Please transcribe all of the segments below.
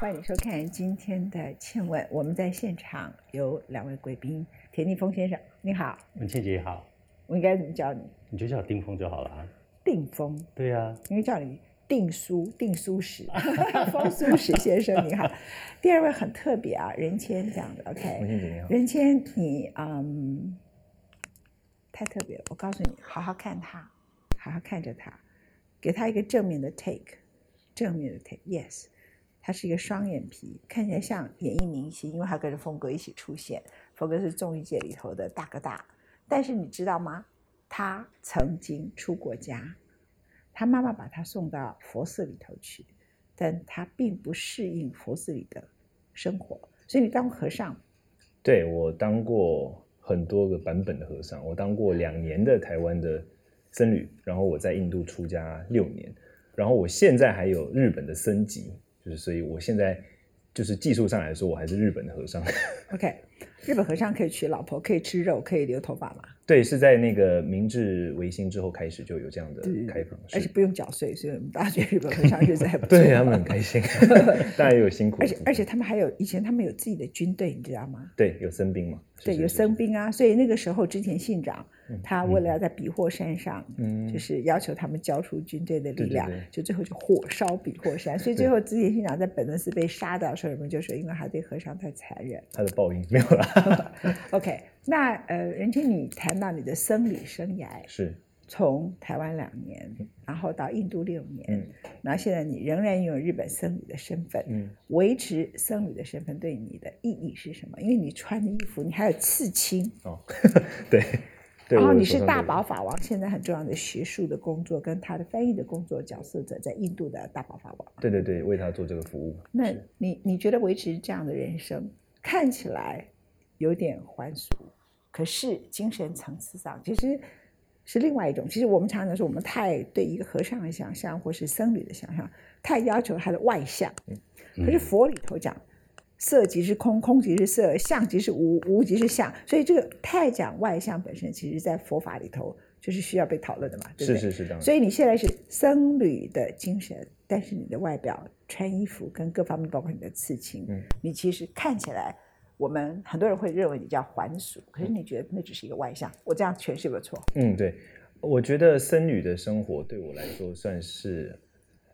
欢迎收看今天的《倩问》，我们在现场有两位贵宾，田立峰先生，你好，文倩姐好，我应该怎么叫你？你就叫我丁峰就好了啊。定峰，对呀、应该叫你定苏定苏史，风苏史先生你好。第二位很特别啊，任谦讲的文，OK，倩姐你好。任谦你嗯太特别了，我告诉你，好好看他，好好看着他，给他一个正面的 take，正面的 take，yes。他是一个双眼皮，看起来像演艺明星，因为他跟着峰哥一起出现。峰哥是综艺界里头的大哥大，但是你知道吗？他曾经出过家，他妈妈把他送到佛寺里头去，但他并不适应佛寺里的生活，所以你当过和尚，对我当过很多个版本的和尚，我当过两年的台湾的僧侣，然后我在印度出家六年，然后我现在还有日本的僧籍，就是所以我现在就是技术上来说，我还是日本的和尚。OK，日本和尚可以娶老婆，可以吃肉，可以留头发吗？对，是在那个明治维新之后开始就有这样的对开放，而且不用缴税，所以我们大家觉得日本和尚日子还不 错。对他们很开心，当然也有辛苦而且而且他们还有以前他们有自己的军队，你知道吗？对有僧兵嘛，是对，有僧兵啊，所以那个时候之前信长他为了要在比霍山上，嗯就是要求他们交出军队的力量，就最后就火烧比霍山，所以最后之前信长在本能寺被杀掉的时候，人们就说因为他对和尚太残忍。他的报应没有了，OK，那呃，任谦，你谈到你的僧侣生涯，是从台湾两年，然后到印度六年，嗯然后现在你仍然拥有日本僧侣的身份，嗯维持僧侣的身份对你的意义是什么？因为你穿的衣服，你还有刺青，哦，对对，然后你是大宝法王，现在很重要的学术的工作跟他的翻译的工作角色者，在印度的大宝法王。对对对，为他做这个服务。那你你觉得维持这样的人生，看起来有点还俗，可是精神层次上其实是另外一种。其实我们常常说，我们太对一个和尚的想象，或是僧侣的想象，太要求他的外相。可是佛里头讲，色即是空，空即是色，相即是无，无即是相。所以这个太讲外相本身，其实在佛法里头就是需要被讨论的嘛，对不对？是是是。所以你现在是僧侣的精神，但是你的外表、穿衣服跟各方面，包括你的刺青，嗯你其实看起来，我们很多人会认为你叫还俗，可是你觉得那只是一个外向。我这样诠释有没有错？嗯，对，我觉得僧侣的生活对我来说算是，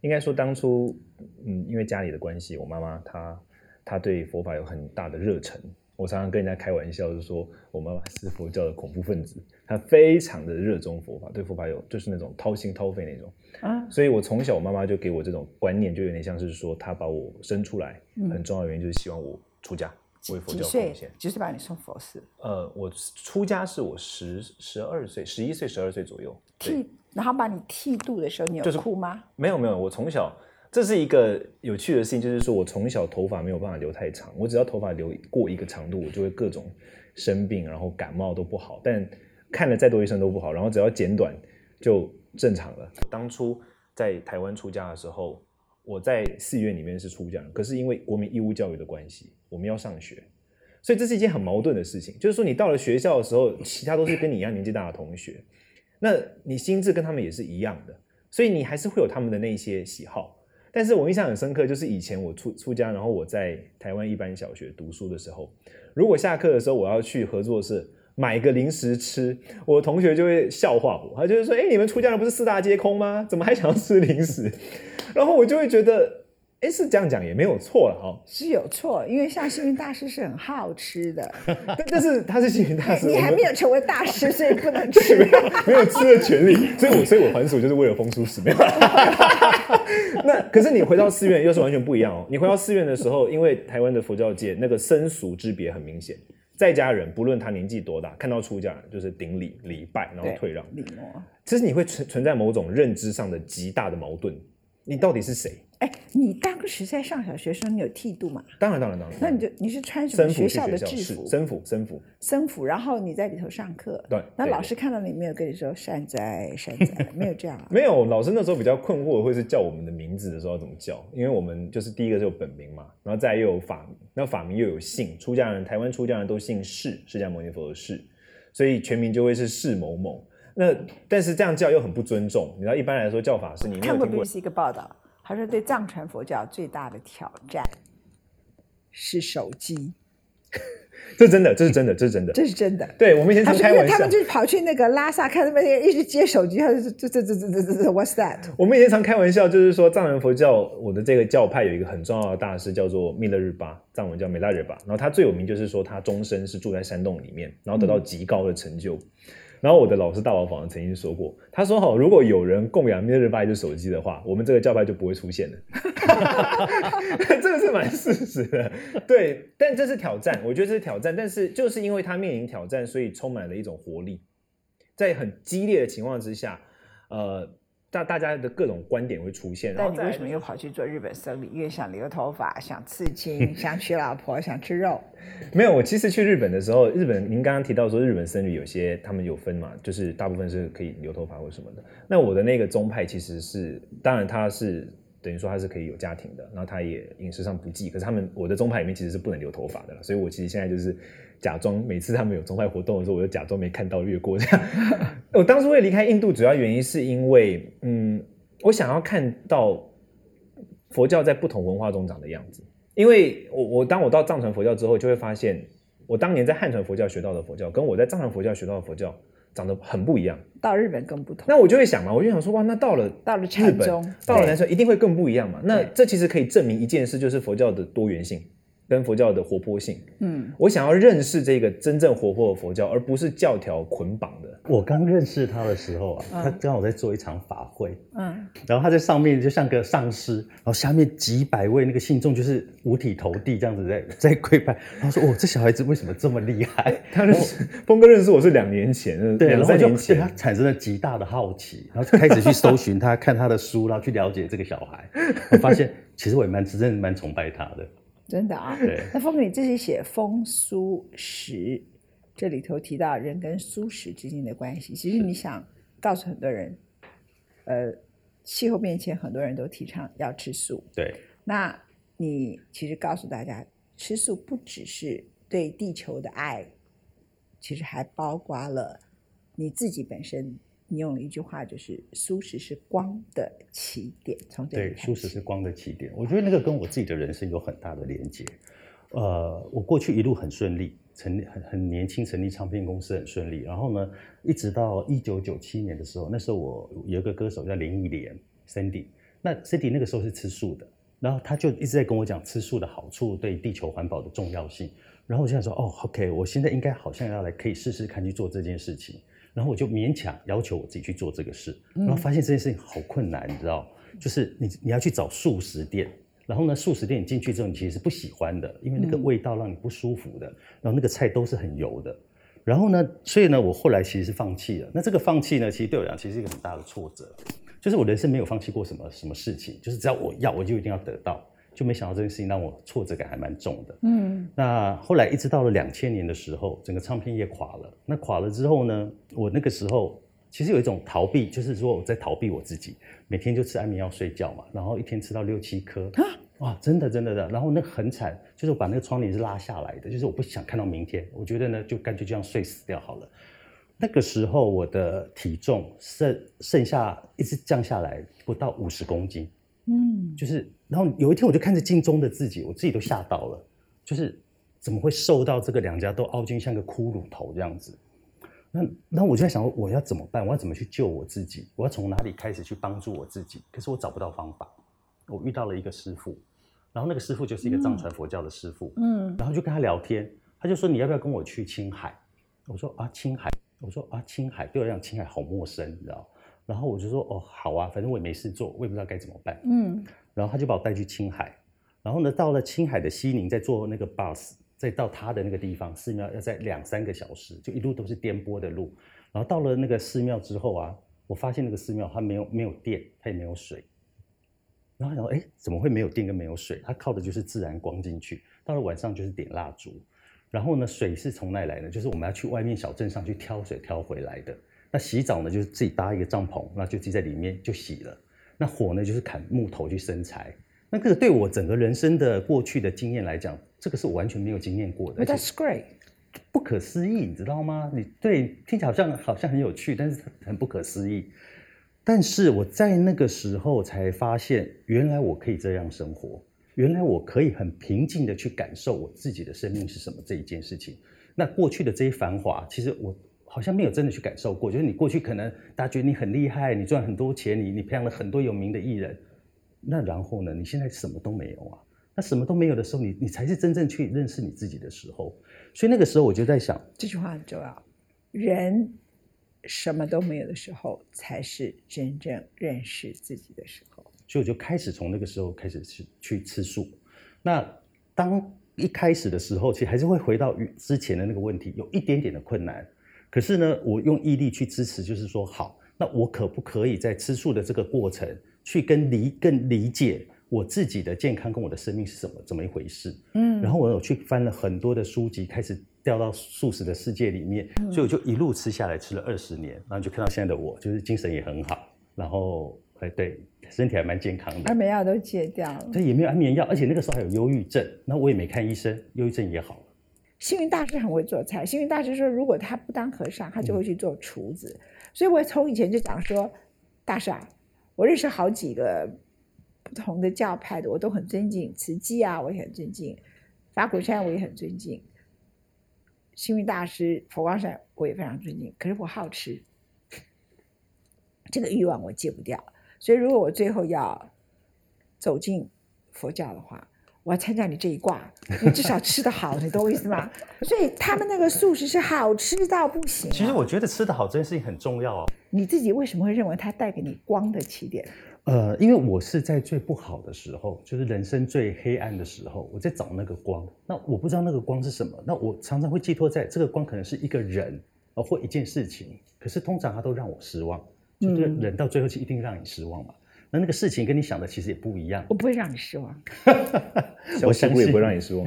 应该说当初，嗯，因为家里的关系，我妈妈她她对佛法有很大的热忱。我常常跟人家开玩笑，就说我妈妈是佛教的恐怖分子，她非常的热衷佛法，对佛法有就是那种掏心掏肺那种。啊，所以我从小我妈妈就给我这种观念，就有点像是说她把我生出来，嗯很重要的原因就是希望我出家，为佛教几岁贡献。？几岁把你送佛寺？呃，我出家是我十十二岁，十一岁、十二岁左右。剃，然后把你剃度的时候，你有就是哭吗？没有没有，我从小这是一个有趣的事情，就是说我从小头发没有办法留太长，我只要头发留过一个长度，我就会各种生病，然后感冒都不好，但看了再多医生都不好，然后只要剪短就正常了。当初在台湾出家的时候，我在寺院里面是出家人，可是因为国民义务教育的关系，我们要上学。所以这是一件很矛盾的事情，就是说你到了学校的时候，其他都是跟你一样年纪大的同学，那你心智跟他们也是一样的，所以你还是会有他们的那些喜好。但是我印象很深刻，就是以前我出出家，然后我在台湾一般小学读书的时候，如果下课的时候我要去合作社买个零食吃，我同学就会笑话我，他就会说：“哎、你们出家人不是四大皆空吗？怎么还想要吃零食？” 然后我就会觉得，哎，是这样讲也没有错了哈。是有错，因为像星云大师是很好吃的，但但是他是星云大师，你还没有成为大师，所以不能吃。没有吃的权利，所以我所以我还俗就是为了风俗使，没有。那可是你回到寺院又是完全不一样哦。你回到寺院的时候，因为台湾的佛教界那个僧俗之别很明显，在家人不论他年纪多大，看到出家人就是顶礼礼拜，然后退让。礼膜。其实你会存存在某种认知上的极大的矛盾，你到底是谁？哎，你当时在上小学的时候，你有剃度吗？当然，当然，当然。那你就你是穿什么学校的制服？僧服，僧服。僧服，然后你在里头上课。对那老师看到你没有跟你说善哉善哉，没有这样啊？没有，老师那时候比较困惑，会是叫我们的名字的时候要怎么叫？因为我们就是第一个是有本名嘛，然后再又有法名，那法名又有姓，出家人台湾出家人都姓释，释迦牟尼佛的释，所以全名就会是释某某。那但是这样叫又很不尊重，你知道一般来说叫法是，你没有看过听过 BBC 一个报道，他说对藏传佛教最大的挑战是手机，这是真的，这是真的，这是真的。这是真的。对我们以前，常开玩笑他们，就是跑去那个拉萨，看他们一直接手机，他就这这这这这 What's that？我们以前常开玩笑，就是说藏传佛教，我的这个教派有一个很重要的大师叫做密勒日巴，藏文叫美拉日巴。然后他最有名就是说他终身是住在山洞里面，然后得到极高的成就。然后我的老师大老坊曾经说过，他说哈，如果有人供养 Mirror by 的手机的话，我们这个教派就不会出现了。这个是蛮事实的，对。但这是挑战，我觉得这是挑战。但是就是因为他面临挑战，所以充满了一种活力。在很激烈的情况之下，呃，大大家的各种观点会出现。然但你为什么又跑去做日本僧侣？因为想留头发，想刺青，想娶老婆，想吃肉。没有，我其实去日本的时候，日本您刚刚提到说日本僧侣有些他们有分嘛，就是大部分是可以留头发或什么的。那我的那个宗派其实是，当然他是等于说他是可以有家庭的，然后他也饮食上不忌，可是他们我的宗派里面其实是不能留头发的了，所以我其实现在就是假装每次他们有宗派活动的时候，我就假装没看到越过这样。我当初会离开印度，主要原因是因为，嗯，我想要看到佛教在不同文化中长的样子。因为我我当我到藏传佛教之后，就会发现我当年在汉传佛教学到的佛教，跟我在藏传佛教学到的佛教长得很不一样。到日本更不同。那我就会想嘛，我就想说，哇，那到了到了日本到了南传，一定会更不一样嘛。那这其实可以证明一件事，就是佛教的多元性跟佛教的活泼性。嗯，我想要认识这个真正活泼的佛教，而不是教条捆绑的。我刚认识他的时候啊，嗯他刚好在做一场法会，嗯，然后他在上面就像个上师，然后下面几百位那个信众就是五体投地这样子在在跪拜，然后说：“哦，这小孩子为什么这么厉害？”他认识峰哥认识我是两年前，对，两然后就三年前对他。产生了极大的好奇，然后就开始去搜寻他，看他的书，然后去了解这个小孩。我发现其实我也蛮真正蛮崇拜他的。真的啊。对那风哥，你这是写风苏石，这里头提到人跟苏食之间的关系，其实你想告诉很多人，呃，气候变迁，很多人都提倡要吃素。对那你其实告诉大家，吃素不只是对地球的爱，其实还包括了你自己本身。你用了一句话，就是素食是光的起点，从这里对，开始素食是光的起点。我觉得那个跟我自己的人生有很大的连接。呃，我过去一路很顺利，成立很很年轻成立唱片公司很顺利。然后呢，一直到一九九七年的时候，那时候我有一个歌手叫林忆莲 Cindy，那 Cindy 那个时候是吃素的，然后他就一直在跟我讲吃素的好处，对地球环保的重要性。然后我就在说，哦，OK，我现在应该好像要来可以试试看去做这件事情。然后我就勉强要求我自己去做这个事，然后发现这件事情好困难，你知道，就是你你要去找素食店，然后呢，素食店你进去之后，你其实是不喜欢的，因为那个味道让你不舒服的，然后那个菜都是很油的，然后呢，所以呢，我后来其实是放弃了。那这个放弃呢，其实对我来讲其实是一个很大的挫折，就是我人生没有放弃过什么什么事情，就是只要我要，我就一定要得到。就没想到这件事情让我挫折感还蛮重的。嗯那后来一直到了两千年的时候，整个唱片业垮了。那垮了之后呢，我那个时候其实有一种逃避，就是说我在逃避我自己，每天就吃安眠药睡觉嘛，然后一天吃到六七颗。哇，真的真的的，然后那很惨，就是我把那个窗帘是拉下来的，就是我不想看到明天，我觉得呢就干脆这样睡死掉好了。那个时候我的体重剩剩下一直降下来不到五十公斤，嗯，就是，然后有一天我就看着镜中的自己，我自己都吓到了，就是怎么会瘦到这个两颊都凹进像个骷髅头这样子？那那我就在想，我要怎么办？我要怎么去救我自己？我要从哪里开始去帮助我自己？可是我找不到方法。我遇到了一个师傅，然后那个师傅就是一个藏传佛教的师傅，嗯然后就跟他聊天，他就说你要不要跟我去青海？我说啊青海，我说啊青海，对我来讲青海好陌生，你知道？然后我就说哦好啊，反正我也没事做，我也不知道该怎么办。嗯然后他就把我带去青海，然后呢，到了青海的西宁，再坐那个 bus，再到他的那个地方寺庙，要在两三个小时，就一路都是颠簸的路。然后到了那个寺庙之后啊，我发现那个寺庙它没有没有电，它也没有水。然后然后哎，怎么会没有电跟没有水？它靠的就是自然光进去。到了晚上就是点蜡烛，然后呢，水是从哪里来的？就是我们要去外面小镇上去挑水挑回来的。那洗澡呢，就是自己搭一个帐篷，那就自己在里面就洗了。那火呢，就是砍木头去生柴。那这个对我整个人生的过去的经验来讲，这个是我完全没有经验过的，that's great。不可思议，你知道吗？你对听起来好像好像很有趣，但是很不可思议。但是我在那个时候才发现，原来我可以这样生活。原来我可以很平静的去感受我自己的生命是什么这一件事情。那过去的这些繁华，其实我好像没有真的去感受过。就是你过去可能大家觉得你很厉害，你赚很多钱，你你培养了很多有名的艺人，那然后呢，你现在什么都没有啊？那什么都没有的时候，你你才是真正去认识你自己的时候。所以那个时候我就在想，这句话很重要。人什么都没有的时候，才是真正认识自己的时候。所以我就开始从那个时候开始去去吃素。那当一开始的时候，其实还是会回到之前的那个问题，有一点点的困难。可是呢，我用毅力去支持，就是说，好，那我可不可以在吃素的这个过程，去跟理更理解我自己的健康跟我的生命是什么怎么一回事？嗯，然后我有去翻了很多的书籍，开始掉到素食的世界里面，所以我就一路吃下来，吃了二十年，然后就看到现在的我，就是精神也很好，然后哎对。身体还蛮健康的，安眠药都戒掉了，对，也没有安眠药，而且那个时候还有忧郁症，那我也没看医生，忧郁症也好了。幸运大师很会做菜，星云大师说，如果他不当和尚，他就会去做厨子。所以我从以前就讲说，大师啊，我认识好几个不同的教派的，我都很尊敬，慈济啊，我也很尊敬，法鼓山我也很尊敬，星云大师、佛光山我也非常尊敬。可是我好吃，这个欲望我戒不掉。所以，如果我最后要走进佛教的话，我要参加你这一卦，你至少吃得好，你懂我意思吗？所以他们那个素食是好吃到不行。其实我觉得吃得好这件事情很重要哦。你自己为什么会认为它带给你光的起点？呃，因为我是在最不好的时候，就是人生最黑暗的时候，我在找那个光。那我不知道那个光是什么，那我常常会寄托在这个光，可能是一个人啊，或一件事情。可是通常它都让我失望。就是人到最后是一定让你失望嘛？那那个事情跟你想的其实也不一样。我不会让你失望，我相信也不会让你失望。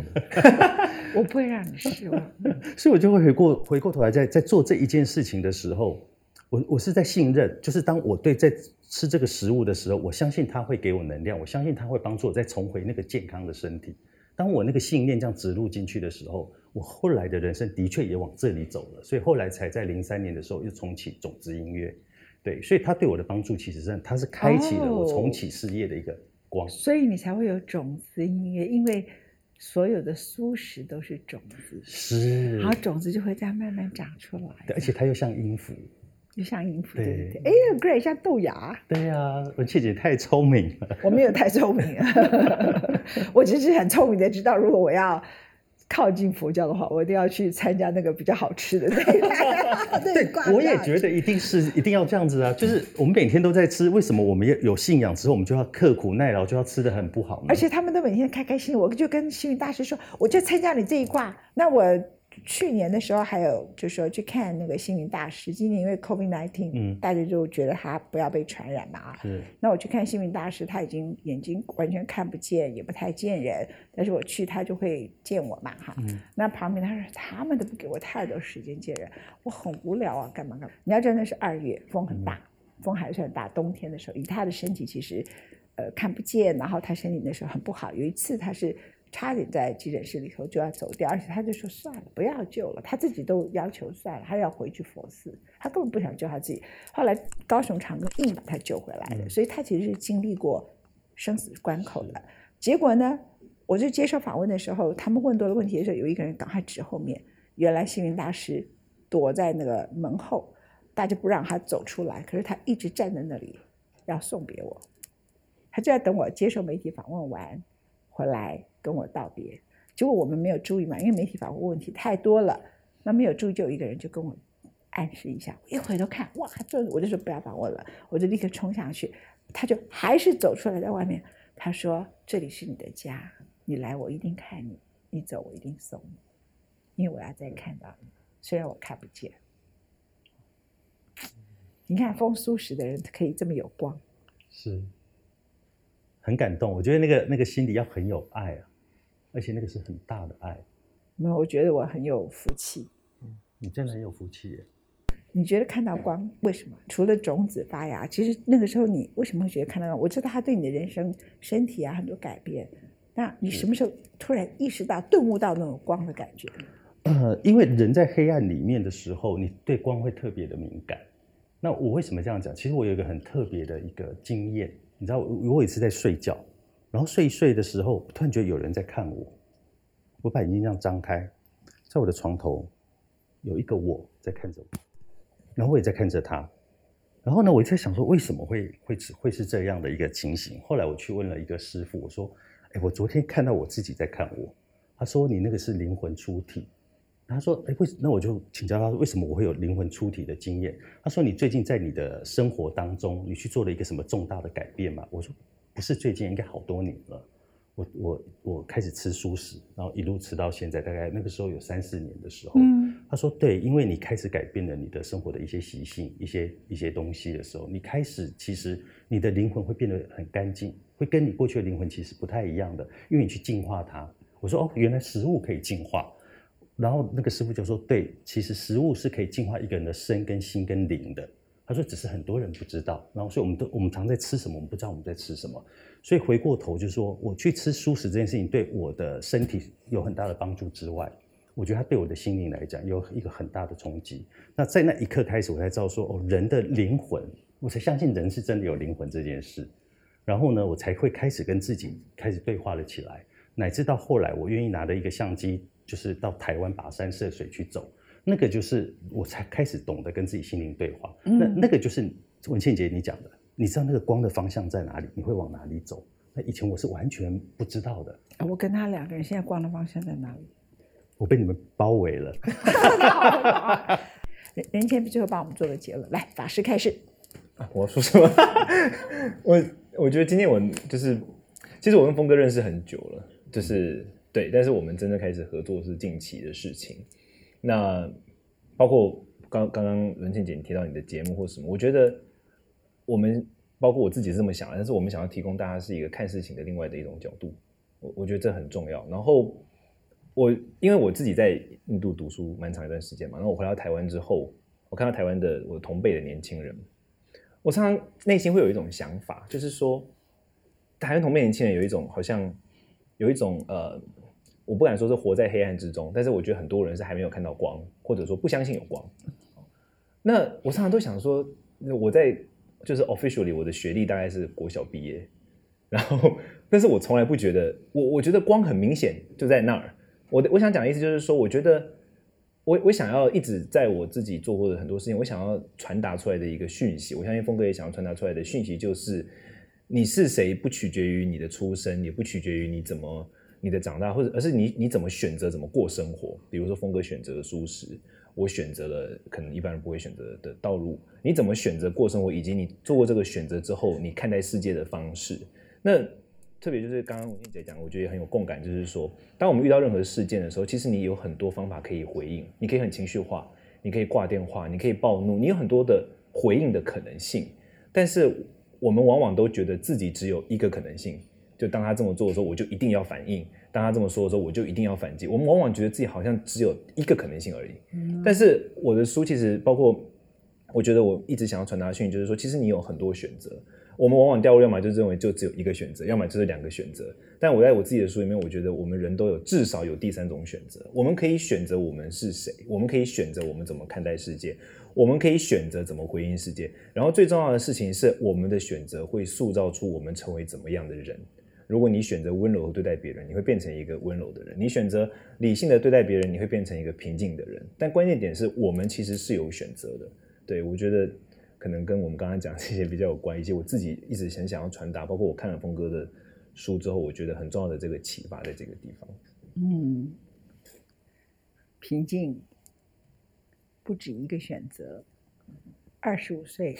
我不会让你失望，所以我就会回过回过头来，在在做这一件事情的时候，我我是在信任，就是当我对在吃这个食物的时候，我相信它会给我能量，我相信它会帮助我再重回那个健康的身体。当我那个信念这样植入进去的时候，我后来的人生的确也往这里走了，所以后来才在零三年的时候又重启种子音乐。对，所以他对我的帮助，其实是他是开启了我重启事业的一个光，所以你才会有种子音乐，因为所有的素食都是种子，是，然后种子就会这样慢慢长出来，对，而且它又像音符，又像音符，对对对，哎，great，像豆芽，对呀，文倩姐太聪明了，我没有太聪明，我只是很聪明的知道，如果我要。靠近佛教的话，我一定要去参加那个比较好吃的。对，我也觉得一定是一定要这样子啊！就是我们每天都在吃，为什么我们有信仰之后，我们就要刻苦耐劳，就要吃的很不好呢？而且他们都每天开开心，我就跟星云大师说，我就参加你这一卦，那我。去年的时候还有，就是说去看那个心灵大师。今年因为 COVID nineteen，嗯，大家就觉得他不要被传染嘛啊。是。那我去看心灵大师，他已经眼睛完全看不见，也不太见人。但是我去，他就会见我嘛哈。嗯。那旁边他说他们都不给我太多时间见人，我很无聊啊，干嘛干嘛。你要知道那是二月，风很大，风还算大。冬天的时候，以他的身体其实，呃，看不见，然后他身体那时候很不好。有一次他是。差点在急诊室里头就要走掉，而且他就说算了，不要救了。他自己都要求算了，他要回去佛寺，他根本不想救他自己。后来高雄长庚硬把他救回来的，所以他其实是经历过生死关口的。结果呢，我就接受访问的时候，他们问多了问题的时候，有一个人赶快指后面，原来星云大师躲在那个门后，大家不让他走出来，可是他一直站在那里要送别我，他就在等我接受媒体访问完回来。跟我道别，结果我们没有注意嘛，因为媒体访问问题太多了，那没有注意，就一个人就跟我暗示一下，我一回头看，哇，这我就说不要访问了，我就立刻冲上去，他就还是走出来在外面，他说这里是你的家，你来我一定看你，你走我一定送你，因为我要再看到你，虽然我看不见。你看风苏食的人可以这么有光，是很感动，我觉得那个那个心里要很有爱啊。而且那个是很大的爱，那我觉得我很有福气。嗯，你真的很有福气耶。你觉得看到光为什么？除了种子发芽，其实那个时候你为什么会觉得看到光？我知道它对你的人生、身体啊很多改变。那你什么时候突然意识到、顿悟到那种光的感觉？呃，因为人在黑暗里面的时候，你对光会特别的敏感。那我为什么这样讲？其实我有一个很特别的一个经验，你知道，我有一次在睡觉。然后睡一睡的时候，突然觉得有人在看我，我把眼睛这样张开，在我的床头有一个我在看着我，然后我也在看着他。然后呢，我就在想说，为什么会会会是这样的一个情形？后来我去问了一个师傅，我说：“哎，我昨天看到我自己在看我。”他说：“你那个是灵魂出体。”他说：“哎，为那我就请教他，为什么我会有灵魂出体的经验？”他说：“你最近在你的生活当中，你去做了一个什么重大的改变吗？”我说：“不是最近，应该好多年了。我我我开始吃素食，然后一路吃到现在，大概那个时候有三四年的时候。”嗯他说：“对，因为你开始改变了你的生活的一些习性，一些一些东西的时候，你开始其实你的灵魂会变得很干净，会跟你过去的灵魂其实不太一样的，因为你去净化它。”我说：“哦，原来食物可以净化。”然后那个师傅就说：“对，其实食物是可以净化一个人的身、跟心、跟灵的。”他说：“只是很多人不知道。然后，所以我们都我们常在吃什么，我们不知道我们在吃什么。所以回过头就说，我去吃素食这件事情对我的身体有很大的帮助之外，我觉得它对我的心灵来讲有一个很大的冲击。那在那一刻开始，我才知道说，哦，人的灵魂，我才相信人是真的有灵魂这件事。然后呢，我才会开始跟自己开始对话了起来，乃至到后来，我愿意拿着一个相机。”就是到台湾跋山涉水去走，那个就是我才开始懂得跟自己心灵对话。那那个就是文倩姐你讲的，你知道那个光的方向在哪里，你会往哪里走？那以前我是完全不知道的。我跟他两个人现在光的方向在哪里？我被你们包围了。人人前最后帮我们做个结论，来法师开始。我要说什么？我我觉得今天我就是，其实我跟峰哥认识很久了，就是。对，但是我们真正开始合作是近期的事情。那包括刚刚刚文倩姐提到你的节目或什么，我觉得我们包括我自己是这么想，但是我们想要提供大家是一个看事情的另外的一种角度，我我觉得这很重要。然后我因为我自己在印度读书蛮长一段时间嘛，然后我回到台湾之后，我看到台湾的我同辈的年轻人，我常常内心会有一种想法，就是说台湾同辈年轻人有一种好像有一种呃。我不敢说是活在黑暗之中，但是我觉得很多人是还没有看到光，或者说不相信有光。那我常常都想说，我在就是 officially 我的学历大概是国小毕业，然后，但是我从来不觉得，我我觉得光很明显就在那儿。我的我想讲的意思就是说，我觉得我我想要一直在我自己做过的很多事情，我想要传达出来的一个讯息，我相信峰哥也想要传达出来的讯息就是，你是谁不取决于你的出身，也不取决于你怎么。你的长大，或者而是你你怎么选择怎么过生活？比如说峰哥选择了舒适，我选择了可能一般人不会选择的道路。你怎么选择过生活，以及你做过这个选择之后，你看待世界的方式？那特别就是刚刚文静姐讲，我觉得也很有共感，就是说，当我们遇到任何事件的时候，其实你有很多方法可以回应。你可以很情绪化，你可以挂电话，你可以暴怒，你有很多的回应的可能性。但是我们往往都觉得自己只有一个可能性。就当他这么做的时候，我就一定要反应；当他这么说的时候，我就一定要反击。我们往往觉得自己好像只有一个可能性而已。嗯但是我的书其实包括，我觉得我一直想要传达的讯息就是说，其实你有很多选择。我们往往掉入要么就认为就只有一个选择，要么就是两个选择。但我在我自己的书里面，我觉得我们人都有至少有第三种选择。我们可以选择我们是谁，我们可以选择我们怎么看待世界，我们可以选择怎么回应世界。然后最重要的事情是，我们的选择会塑造出我们成为怎么样的人。如果你选择温柔对待别人，你会变成一个温柔的人；你选择理性的对待别人，你会变成一个平静的人。但关键点是我们其实是有选择的。对我觉得可能跟我们刚刚讲这些比较有关，一些我自己一直很想要传达，包括我看了峰哥的书之后，我觉得很重要的这个启发在这个地方。嗯，平静不止一个选择。二十五岁。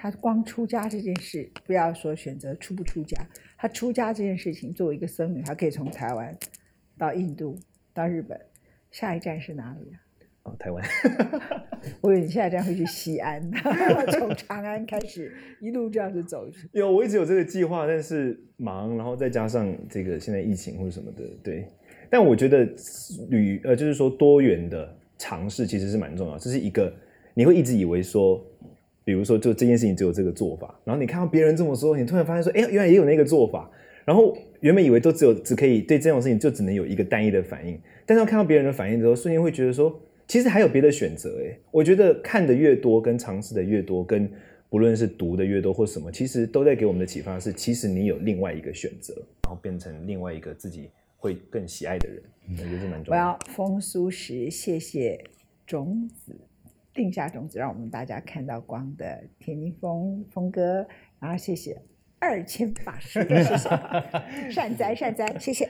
他光出家这件事，不要说选择出不出家，他出家这件事情，作为一个僧侣，他可以从台湾到印度到日本，下一站是哪里啊？哦，台湾。我以为你下一站会去西安，从长安开始一路这样子走。有，我一直有这个计划，但是忙，然后再加上这个现在疫情或者什么的，对。但我觉得旅呃，就是说多元的尝试其实是蛮重要，这是一个你会一直以为说。比如说，就这件事情只有这个做法，然后你看到别人这么说，你突然发现说，哎，原来也有那个做法。然后原本以为都只有只可以对这种事情就只能有一个单一的反应，但是看到别人的反应之后，瞬间会觉得说，其实还有别的选择。哎，我觉得看的越多，跟尝试的越多，跟不论是读的越多或什么，其实都在给我们的启发是，其实你有另外一个选择，然后变成另外一个自己会更喜爱的人，我觉得这蛮重要的。要风苏石，谢谢种子定下种子，让我们大家看到光的田宁峰峰哥，然后谢谢。二千法师，谢谢善哉善哉，谢谢。